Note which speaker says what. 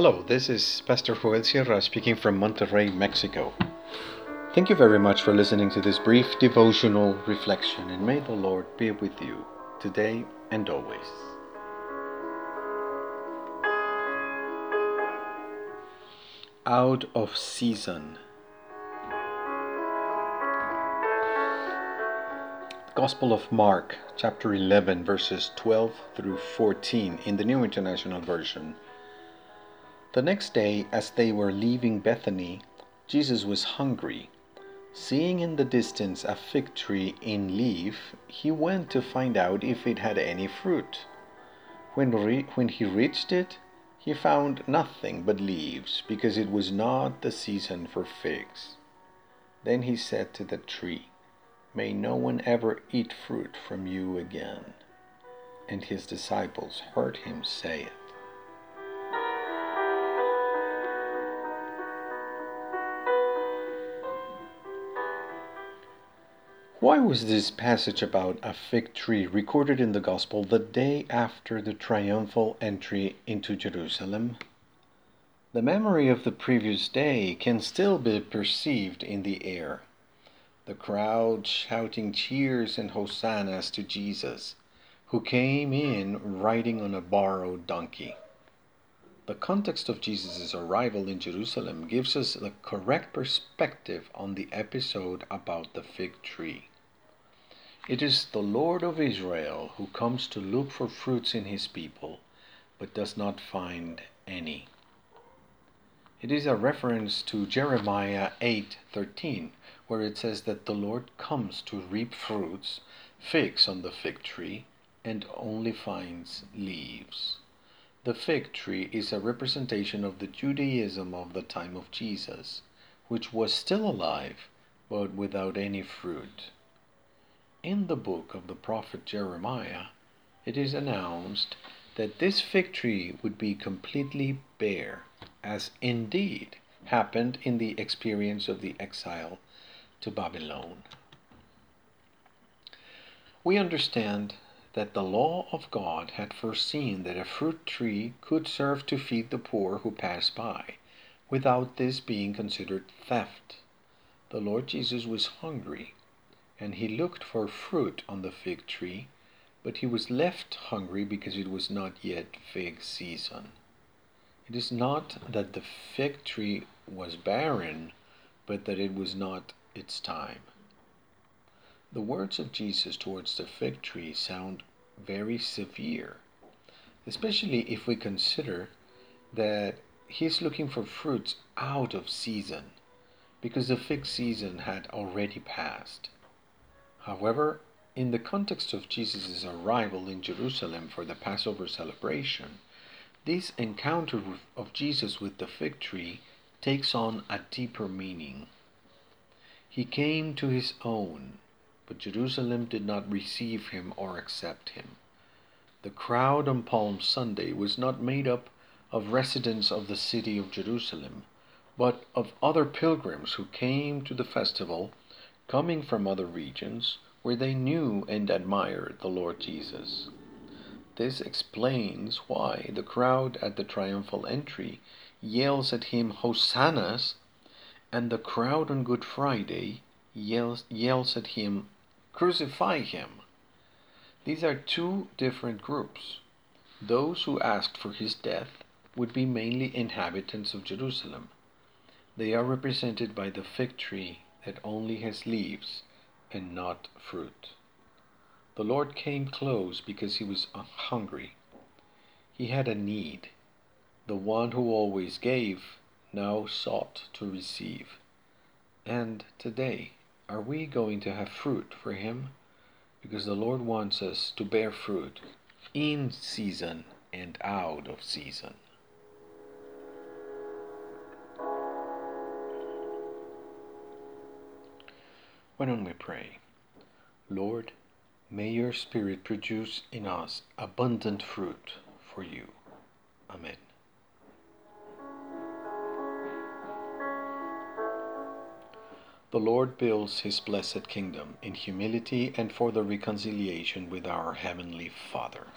Speaker 1: Hello, this is Pastor Joel Sierra speaking from Monterrey, Mexico. Thank you very much for listening to this brief devotional reflection, and may the Lord be with you today and always. Out of season. Gospel of Mark, chapter 11, verses 12 through 14 in the New International Version. The next day, as they were leaving Bethany, Jesus was hungry. Seeing in the distance a fig tree in leaf, he went to find out if it had any fruit. When, re- when he reached it, he found nothing but leaves, because it was not the season for figs. Then he said to the tree, May no one ever eat fruit from you again. And his disciples heard him say it. Why was this passage about a fig tree recorded in the Gospel the day after the triumphal entry into Jerusalem? The memory of the previous day can still be perceived in the air. The crowd shouting cheers and hosannas to Jesus, who came in riding on a borrowed donkey. The context of Jesus' arrival in Jerusalem gives us the correct perspective on the episode about the fig tree. It is the Lord of Israel who comes to look for fruits in his people, but does not find any. It is a reference to Jeremiah 8:13, where it says that the Lord comes to reap fruits, figs on the fig tree, and only finds leaves. The fig tree is a representation of the Judaism of the time of Jesus, which was still alive, but without any fruit. In the book of the prophet Jeremiah, it is announced that this fig tree would be completely bare, as indeed happened in the experience of the exile to Babylon. We understand that the law of God had foreseen that a fruit tree could serve to feed the poor who passed by, without this being considered theft. The Lord Jesus was hungry, and he looked for fruit on the fig tree, but he was left hungry because it was not yet fig season. It is not that the fig tree was barren, but that it was not its time. The words of Jesus towards the fig tree sound very severe, especially if we consider that he's looking for fruits out of season, because the fig season had already passed. However, in the context of Jesus' arrival in Jerusalem for the Passover celebration, this encounter of Jesus with the fig tree takes on a deeper meaning. He came to his own, but Jerusalem did not receive him or accept him. The crowd on Palm Sunday was not made up of residents of the city of Jerusalem, but of other pilgrims who came to the festival, coming from other regions where they knew and admired the Lord Jesus. This explains why the crowd at the triumphal entry yells at him hosannas and the crowd on Good Friday yells, yells at him, Crucify him. These are two different groups. Those who asked for his death would be mainly inhabitants of Jerusalem. They are represented by the fig tree that only has leaves and not fruit. The Lord came close because he was hungry. He had a need. The one who always gave now sought to receive. And today, are we going to have fruit for Him? Because the Lord wants us to bear fruit in season and out of season. Why don't we pray? Lord, may your Spirit produce in us abundant fruit for you. Amen. The Lord builds his blessed kingdom in humility and for the reconciliation with our Heavenly Father.